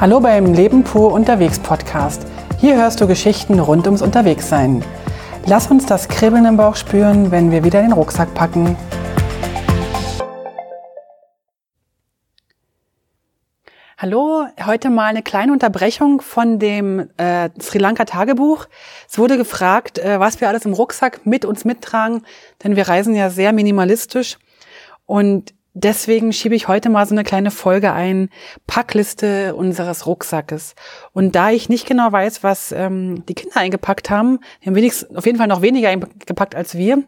Hallo beim Leben pur unterwegs Podcast. Hier hörst du Geschichten rund ums Unterwegssein. Lass uns das Kribbeln im Bauch spüren, wenn wir wieder den Rucksack packen. Hallo, heute mal eine kleine Unterbrechung von dem äh, Sri Lanka Tagebuch. Es wurde gefragt, äh, was wir alles im Rucksack mit uns mittragen, denn wir reisen ja sehr minimalistisch. Und Deswegen schiebe ich heute mal so eine kleine Folge ein, Packliste unseres Rucksackes. Und da ich nicht genau weiß, was ähm, die Kinder eingepackt haben, die haben wenigstens, auf jeden Fall noch weniger eingepackt als wir,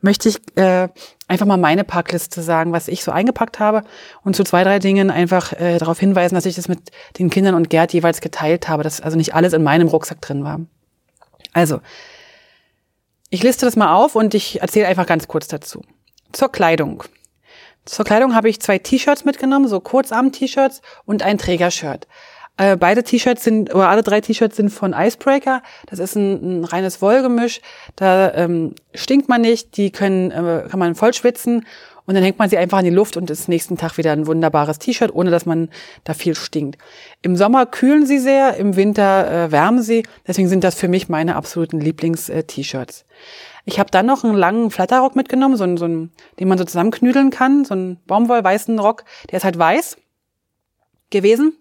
möchte ich äh, einfach mal meine Packliste sagen, was ich so eingepackt habe und zu zwei, drei Dingen einfach äh, darauf hinweisen, dass ich das mit den Kindern und Gerd jeweils geteilt habe, dass also nicht alles in meinem Rucksack drin war. Also, ich liste das mal auf und ich erzähle einfach ganz kurz dazu. Zur Kleidung. Zur Kleidung habe ich zwei T-Shirts mitgenommen, so Kurzarm-T-Shirts und ein Trägershirt. Äh, beide T-Shirts sind, oder alle drei T-Shirts sind von Icebreaker. Das ist ein, ein reines Wollgemisch. Da ähm, stinkt man nicht, die können, äh, kann man voll schwitzen und dann hängt man sie einfach in die Luft und ist nächsten Tag wieder ein wunderbares T-Shirt, ohne dass man da viel stinkt. Im Sommer kühlen sie sehr, im Winter äh, wärmen sie. Deswegen sind das für mich meine absoluten Lieblings-T-Shirts. Ich habe dann noch einen langen Flatterrock mitgenommen, so einen, so einen, den man so zusammenknüdeln kann, so einen Baumwollweißen Rock. Der ist halt weiß gewesen.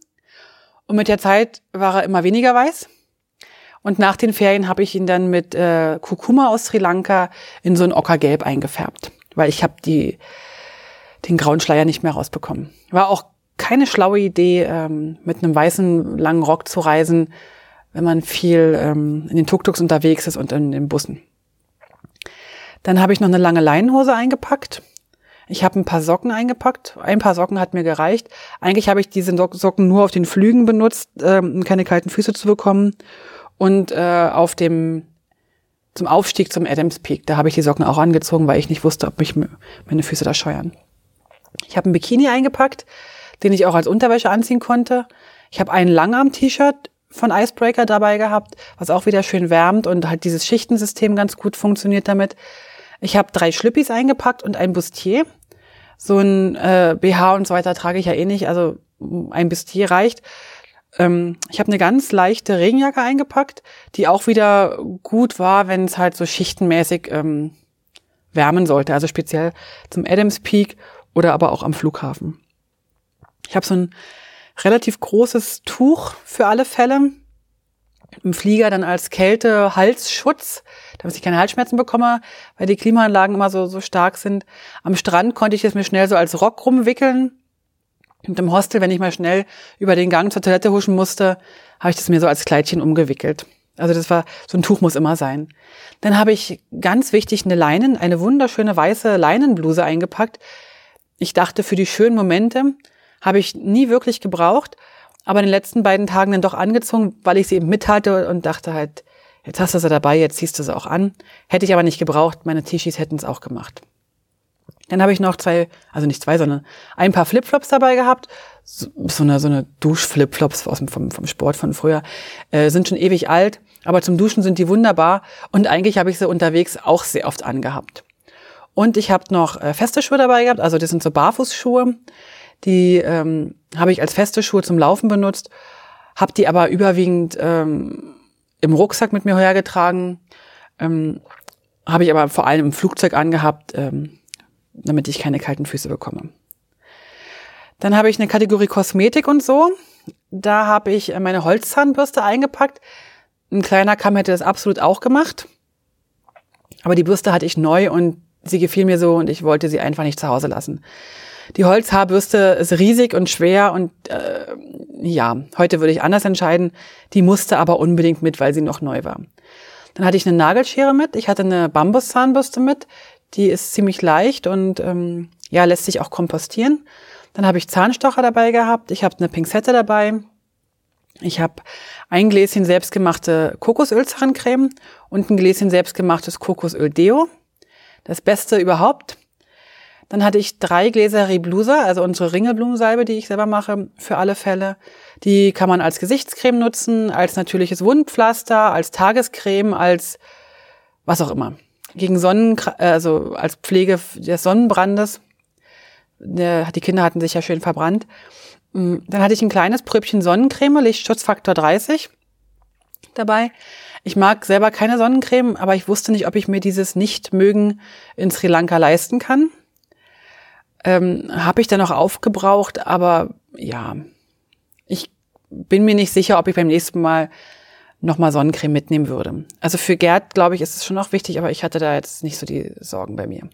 Und mit der Zeit war er immer weniger weiß. Und nach den Ferien habe ich ihn dann mit äh, Kurkuma aus Sri Lanka in so ein Ockergelb eingefärbt, weil ich habe die den grauen Schleier nicht mehr rausbekommen. War auch keine schlaue Idee, ähm, mit einem weißen langen Rock zu reisen, wenn man viel ähm, in den Tuk-Tuks unterwegs ist und in den Bussen. Dann habe ich noch eine lange Leinenhose eingepackt. Ich habe ein paar Socken eingepackt. Ein paar Socken hat mir gereicht. Eigentlich habe ich diese Socken nur auf den Flügen benutzt, ähm, um keine kalten Füße zu bekommen. Und äh, auf dem zum Aufstieg zum Adams Peak, da habe ich die Socken auch angezogen, weil ich nicht wusste, ob mich meine Füße da scheuern. Ich habe ein Bikini eingepackt, den ich auch als Unterwäsche anziehen konnte. Ich habe ein Langarm-T-Shirt von Icebreaker dabei gehabt, was auch wieder schön wärmt und halt dieses Schichtensystem ganz gut funktioniert damit. Ich habe drei Schlüppis eingepackt und ein Bustier. So ein äh, BH und so weiter trage ich ja eh nicht, also ein Bustier reicht. Ähm, ich habe eine ganz leichte Regenjacke eingepackt, die auch wieder gut war, wenn es halt so schichtenmäßig ähm, wärmen sollte, also speziell zum Adams Peak oder aber auch am Flughafen. Ich habe so ein relativ großes Tuch für alle Fälle, im Flieger dann als Kälte-Halsschutz, damit ich keine Halsschmerzen bekomme, weil die Klimaanlagen immer so, so stark sind. Am Strand konnte ich es mir schnell so als Rock rumwickeln. Und im Hostel, wenn ich mal schnell über den Gang zur Toilette huschen musste, habe ich das mir so als Kleidchen umgewickelt. Also das war, so ein Tuch muss immer sein. Dann habe ich ganz wichtig eine Leinen, eine wunderschöne weiße Leinenbluse eingepackt. Ich dachte, für die schönen Momente habe ich nie wirklich gebraucht, aber in den letzten beiden Tagen dann doch angezogen, weil ich sie eben mit hatte und dachte halt, jetzt hast du sie dabei, jetzt ziehst du sie auch an. Hätte ich aber nicht gebraucht, meine T-Shirts hätten es auch gemacht. Dann habe ich noch zwei, also nicht zwei, sondern ein paar Flipflops dabei gehabt. So, so eine, so eine Duschflipflops aus vom, vom Sport von früher. Äh, sind schon ewig alt, aber zum Duschen sind die wunderbar. Und eigentlich habe ich sie unterwegs auch sehr oft angehabt. Und ich habe noch äh, feste Schuhe dabei gehabt, also das sind so Barfußschuhe. Die ähm, habe ich als feste Schuhe zum Laufen benutzt, habe die aber überwiegend ähm, im Rucksack mit mir hergetragen, ähm, habe ich aber vor allem im Flugzeug angehabt, ähm, damit ich keine kalten Füße bekomme. Dann habe ich eine Kategorie Kosmetik und so. Da habe ich äh, meine Holzzahnbürste eingepackt. Ein kleiner Kamm hätte das absolut auch gemacht. Aber die Bürste hatte ich neu und sie gefiel mir so und ich wollte sie einfach nicht zu Hause lassen. Die Holzhaarbürste ist riesig und schwer und äh, ja, heute würde ich anders entscheiden. Die musste aber unbedingt mit, weil sie noch neu war. Dann hatte ich eine Nagelschere mit. Ich hatte eine Bambuszahnbürste mit. Die ist ziemlich leicht und ähm, ja, lässt sich auch kompostieren. Dann habe ich Zahnstocher dabei gehabt. Ich habe eine Pinzette dabei. Ich habe ein Gläschen selbstgemachte Kokosölzahncreme und ein Gläschen selbstgemachtes Kokosöl-Deo. Das Beste überhaupt. Dann hatte ich drei Gläser Reblusa, also unsere Ringelblumensalbe, die ich selber mache, für alle Fälle. Die kann man als Gesichtscreme nutzen, als natürliches Wundpflaster, als Tagescreme, als was auch immer. Gegen Sonnen, also als Pflege des Sonnenbrandes. Die Kinder hatten sich ja schön verbrannt. Mm, dann hatte ich ein kleines Pröbchen Sonnencreme, Lichtschutzfaktor 30 dabei. Ich mag selber keine Sonnencreme, aber ich wusste nicht, ob ich mir dieses Nicht-Mögen in Sri Lanka leisten kann. Ähm, Habe ich dann auch aufgebraucht, aber ja, ich bin mir nicht sicher, ob ich beim nächsten Mal nochmal Sonnencreme mitnehmen würde. Also für Gerd, glaube ich, ist es schon noch wichtig, aber ich hatte da jetzt nicht so die Sorgen bei mir.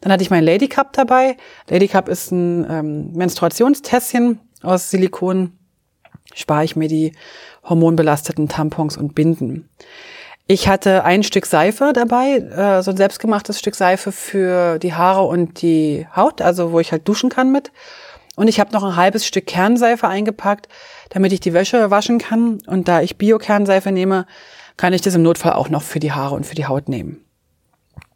Dann hatte ich mein Lady Cup dabei. Lady Cup ist ein ähm, Menstruationstässchen aus Silikon. Spare ich mir die hormonbelasteten Tampons und Binden. Ich hatte ein Stück Seife dabei, äh, so ein selbstgemachtes Stück Seife für die Haare und die Haut, also wo ich halt duschen kann mit. Und ich habe noch ein halbes Stück Kernseife eingepackt, damit ich die Wäsche waschen kann. Und da ich Bio-Kernseife nehme, kann ich das im Notfall auch noch für die Haare und für die Haut nehmen.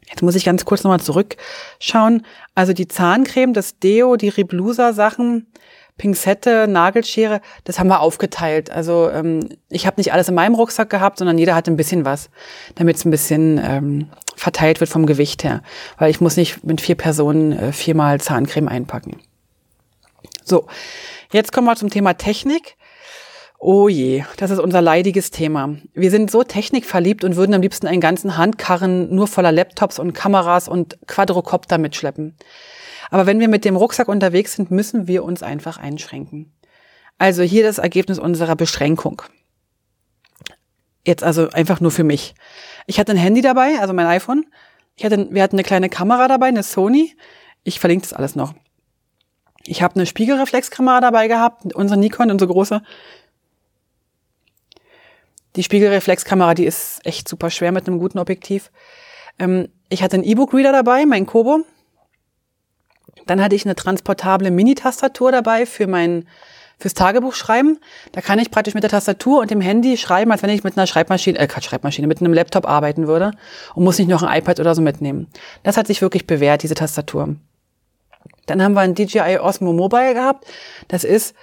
Jetzt muss ich ganz kurz nochmal zurückschauen. Also die Zahncreme, das Deo, die Reblusa-Sachen, Pinzette, Nagelschere, das haben wir aufgeteilt. Also ähm, ich habe nicht alles in meinem Rucksack gehabt, sondern jeder hat ein bisschen was, damit es ein bisschen ähm, verteilt wird vom Gewicht her. Weil ich muss nicht mit vier Personen äh, viermal Zahncreme einpacken. So, jetzt kommen wir zum Thema Technik. Oh je, das ist unser leidiges Thema. Wir sind so technikverliebt und würden am liebsten einen ganzen Handkarren nur voller Laptops und Kameras und Quadrocopter mitschleppen. Aber wenn wir mit dem Rucksack unterwegs sind, müssen wir uns einfach einschränken. Also hier das Ergebnis unserer Beschränkung. Jetzt also einfach nur für mich. Ich hatte ein Handy dabei, also mein iPhone. Ich hatte, wir hatten eine kleine Kamera dabei, eine Sony. Ich verlinke das alles noch. Ich habe eine Spiegelreflexkamera dabei gehabt, unsere Nikon, unsere große. Die Spiegelreflexkamera, die ist echt super schwer mit einem guten Objektiv. Ähm, ich hatte einen E-Book-Reader dabei, mein Kobo. Dann hatte ich eine transportable Mini-Tastatur dabei für mein fürs Tagebuch schreiben. Da kann ich praktisch mit der Tastatur und dem Handy schreiben, als wenn ich mit einer Schreibmaschine, äh, Schreibmaschine, mit einem Laptop arbeiten würde und muss nicht noch ein iPad oder so mitnehmen. Das hat sich wirklich bewährt, diese Tastatur. Dann haben wir ein DJI Osmo Mobile gehabt. Das ist,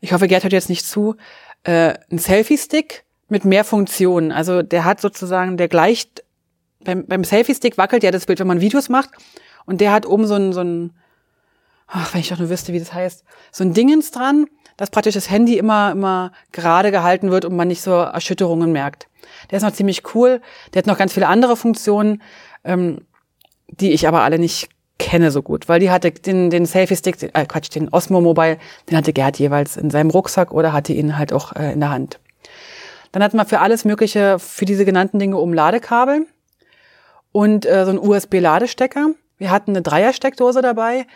ich hoffe, Gerd hört jetzt nicht zu, äh, ein Selfie-Stick mit mehr Funktionen. Also der hat sozusagen, der gleicht, beim, beim Selfie-Stick wackelt ja das Bild, wenn man Videos macht. Und der hat oben so ein, so ein ach, wenn ich doch nur wüsste, wie das heißt, so ein Dingens dran, dass praktisch das Handy immer, immer gerade gehalten wird und man nicht so Erschütterungen merkt. Der ist noch ziemlich cool. Der hat noch ganz viele andere Funktionen, ähm, die ich aber alle nicht kenne so gut, weil die hatte den, den Selfie-Stick, äh, Quatsch, den Osmo Mobile, den hatte Gerd jeweils in seinem Rucksack oder hatte ihn halt auch äh, in der Hand. Dann hatten wir für alles Mögliche, für diese genannten Dinge um Ladekabel und äh, so ein USB-Ladestecker. Wir hatten eine Dreiersteckdose dabei,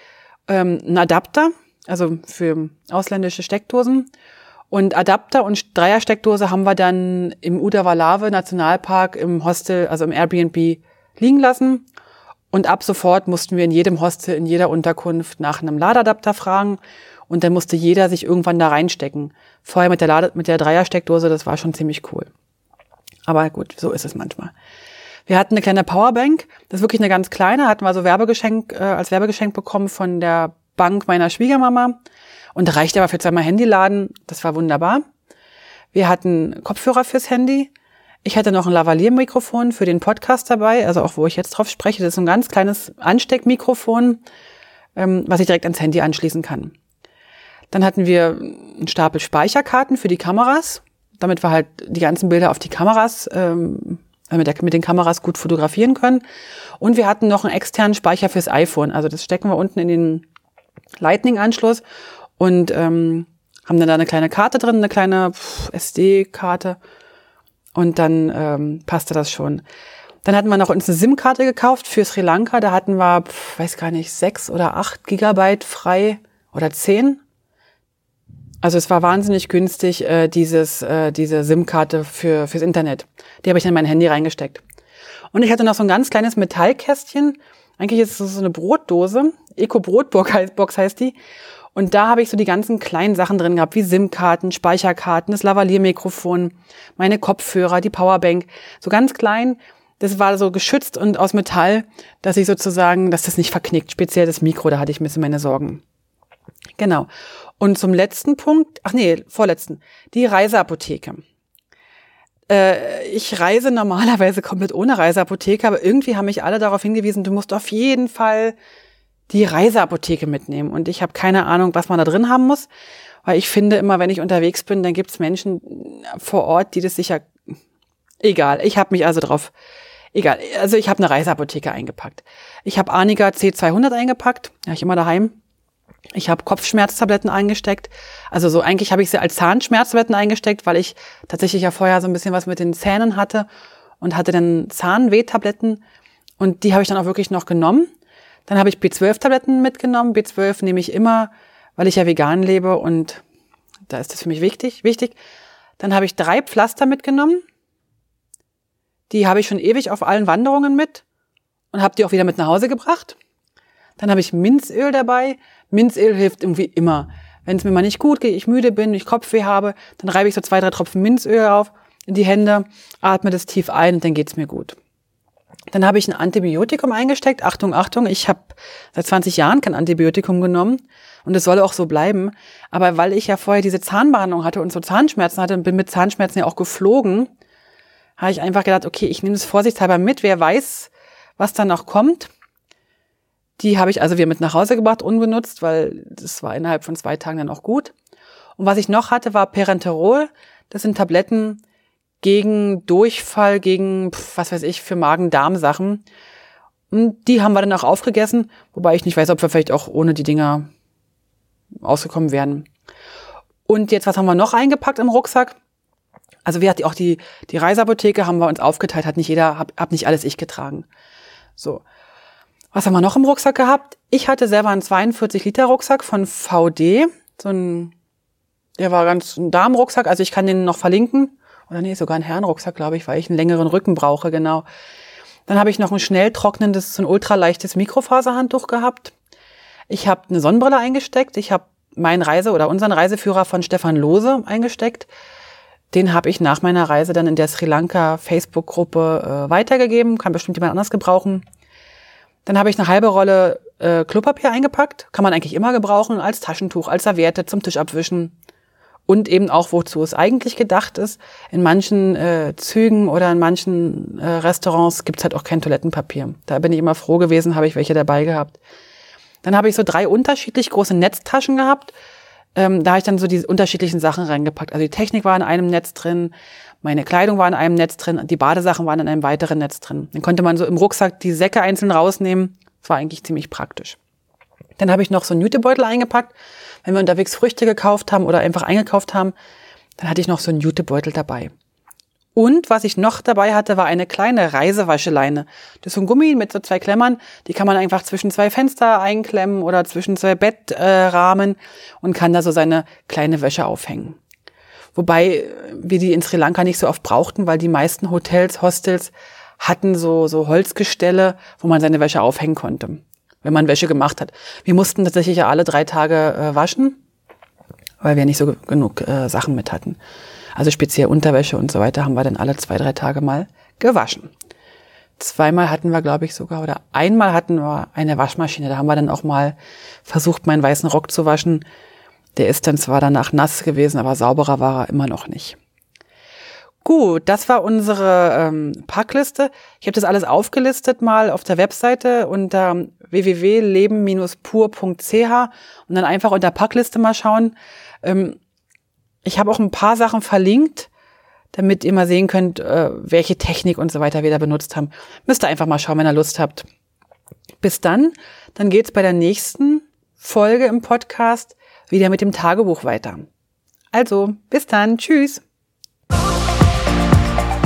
ähm, einen Adapter, also für ausländische Steckdosen. Und Adapter und Dreiersteckdose haben wir dann im Udawalave Nationalpark im Hostel, also im Airbnb liegen lassen. Und ab sofort mussten wir in jedem Hostel, in jeder Unterkunft nach einem Ladeadapter fragen. Und dann musste jeder sich irgendwann da reinstecken. Vorher mit der, Lade, mit der Dreiersteckdose, das war schon ziemlich cool. Aber gut, so ist es manchmal. Wir hatten eine kleine Powerbank, das ist wirklich eine ganz kleine, hatten wir so Werbegeschenk, äh, als Werbegeschenk bekommen von der Bank meiner Schwiegermama. Und reichte aber für zweimal Handy laden, das war wunderbar. Wir hatten Kopfhörer fürs Handy. Ich hatte noch ein Lavalier-Mikrofon für den Podcast dabei, also auch wo ich jetzt drauf spreche. Das ist ein ganz kleines Ansteckmikrofon, ähm, was ich direkt ans Handy anschließen kann. Dann hatten wir einen Stapel Speicherkarten für die Kameras, damit wir halt die ganzen Bilder auf die Kameras ähm, mit, der, mit den Kameras gut fotografieren können. Und wir hatten noch einen externen Speicher fürs iPhone. Also das stecken wir unten in den Lightning-Anschluss und ähm, haben dann da eine kleine Karte drin, eine kleine SD-Karte. Und dann ähm, passte das schon. Dann hatten wir noch uns eine SIM-Karte gekauft für Sri Lanka. Da hatten wir, pf, weiß gar nicht, sechs oder acht Gigabyte frei oder zehn. Also es war wahnsinnig günstig, äh, dieses, äh, diese SIM-Karte für, fürs Internet. Die habe ich in mein Handy reingesteckt. Und ich hatte noch so ein ganz kleines Metallkästchen. Eigentlich ist es so eine Brotdose. Eco-Brotbox heißt die. Und da habe ich so die ganzen kleinen Sachen drin gehabt, wie SIM-Karten, Speicherkarten, das Lavalier-Mikrofon, meine Kopfhörer, die Powerbank. So ganz klein. Das war so geschützt und aus Metall, dass ich sozusagen, dass das nicht verknickt. Speziell das Mikro, da hatte ich ein bisschen meine Sorgen. Genau. Und zum letzten Punkt, ach nee, vorletzten, die Reiseapotheke. Äh, ich reise normalerweise komplett ohne Reiseapotheke, aber irgendwie haben mich alle darauf hingewiesen, du musst auf jeden Fall die Reiseapotheke mitnehmen. Und ich habe keine Ahnung, was man da drin haben muss, weil ich finde immer, wenn ich unterwegs bin, dann gibt es Menschen vor Ort, die das sicher egal. Ich habe mich also drauf egal. Also ich habe eine Reiseapotheke eingepackt. Ich habe Aniga C200 eingepackt, ja ich immer daheim. Ich habe Kopfschmerztabletten eingesteckt. Also so eigentlich habe ich sie als Zahnschmerztabletten eingesteckt, weil ich tatsächlich ja vorher so ein bisschen was mit den Zähnen hatte und hatte dann Zahnwehtabletten und die habe ich dann auch wirklich noch genommen. Dann habe ich B12-Tabletten mitgenommen. B12 nehme ich immer, weil ich ja vegan lebe und da ist das für mich wichtig. wichtig. Dann habe ich drei Pflaster mitgenommen. Die habe ich schon ewig auf allen Wanderungen mit und habe die auch wieder mit nach Hause gebracht. Dann habe ich Minzöl dabei. Minzöl hilft irgendwie immer. Wenn es mir mal nicht gut geht, ich müde bin, ich Kopfweh habe, dann reibe ich so zwei, drei Tropfen Minzöl auf in die Hände, atme das tief ein und dann geht's mir gut. Dann habe ich ein Antibiotikum eingesteckt. Achtung, Achtung, ich habe seit 20 Jahren kein Antibiotikum genommen und es soll auch so bleiben. Aber weil ich ja vorher diese Zahnbehandlung hatte und so Zahnschmerzen hatte und bin mit Zahnschmerzen ja auch geflogen, habe ich einfach gedacht, okay, ich nehme das vorsichtshalber mit. Wer weiß, was dann noch kommt. Die habe ich also wieder mit nach Hause gebracht, unbenutzt, weil das war innerhalb von zwei Tagen dann auch gut. Und was ich noch hatte, war Perenterol. Das sind Tabletten, gegen Durchfall, gegen, was weiß ich, für Magen-Darm-Sachen. Und die haben wir dann auch aufgegessen, wobei ich nicht weiß, ob wir vielleicht auch ohne die Dinger ausgekommen wären. Und jetzt, was haben wir noch eingepackt im Rucksack? Also wir hatten auch die, die Reiseapotheke haben wir uns aufgeteilt, hat nicht jeder, hab, hab nicht alles ich getragen. So. Was haben wir noch im Rucksack gehabt? Ich hatte selber einen 42 Liter Rucksack von VD, so ein, der war ganz ein Darmrucksack, also ich kann den noch verlinken oder nee, sogar ein Herrenrucksack, glaube ich, weil ich einen längeren Rücken brauche, genau. Dann habe ich noch ein schnell trocknendes, so ein ultraleichtes Mikrofaserhandtuch gehabt. Ich habe eine Sonnenbrille eingesteckt. Ich habe meinen Reise- oder unseren Reiseführer von Stefan Lose eingesteckt. Den habe ich nach meiner Reise dann in der Sri Lanka Facebook-Gruppe äh, weitergegeben. Kann bestimmt jemand anders gebrauchen. Dann habe ich eine halbe Rolle äh, Klopapier eingepackt. Kann man eigentlich immer gebrauchen als Taschentuch, als Serviette zum Tisch abwischen und eben auch, wozu es eigentlich gedacht ist. In manchen äh, Zügen oder in manchen äh, Restaurants gibt's halt auch kein Toilettenpapier. Da bin ich immer froh gewesen, habe ich welche dabei gehabt. Dann habe ich so drei unterschiedlich große Netztaschen gehabt. Ähm, da habe ich dann so die unterschiedlichen Sachen reingepackt. Also die Technik war in einem Netz drin, meine Kleidung war in einem Netz drin, die Badesachen waren in einem weiteren Netz drin. Dann konnte man so im Rucksack die Säcke einzeln rausnehmen. Das war eigentlich ziemlich praktisch. Dann habe ich noch so einen Jutebeutel eingepackt wenn wir unterwegs Früchte gekauft haben oder einfach eingekauft haben, dann hatte ich noch so einen Jutebeutel dabei. Und was ich noch dabei hatte, war eine kleine Reisewascheleine. Das ist so ein Gummi mit so zwei Klemmern, die kann man einfach zwischen zwei Fenster einklemmen oder zwischen zwei Bettrahmen äh, und kann da so seine kleine Wäsche aufhängen. Wobei wir die in Sri Lanka nicht so oft brauchten, weil die meisten Hotels, Hostels hatten so, so Holzgestelle, wo man seine Wäsche aufhängen konnte wenn man Wäsche gemacht hat. Wir mussten tatsächlich ja alle drei Tage äh, waschen, weil wir nicht so genug äh, Sachen mit hatten. Also speziell Unterwäsche und so weiter haben wir dann alle zwei, drei Tage mal gewaschen. Zweimal hatten wir, glaube ich, sogar, oder einmal hatten wir eine Waschmaschine. Da haben wir dann auch mal versucht, meinen weißen Rock zu waschen. Der ist dann zwar danach nass gewesen, aber sauberer war er immer noch nicht. Gut, das war unsere ähm, Packliste. Ich habe das alles aufgelistet mal auf der Webseite unter www.leben-pur.ch und dann einfach unter Packliste mal schauen. Ähm, ich habe auch ein paar Sachen verlinkt, damit ihr mal sehen könnt, äh, welche Technik und so weiter wir da benutzt haben. Müsst ihr einfach mal schauen, wenn ihr Lust habt. Bis dann, dann geht's bei der nächsten Folge im Podcast wieder mit dem Tagebuch weiter. Also, bis dann, tschüss.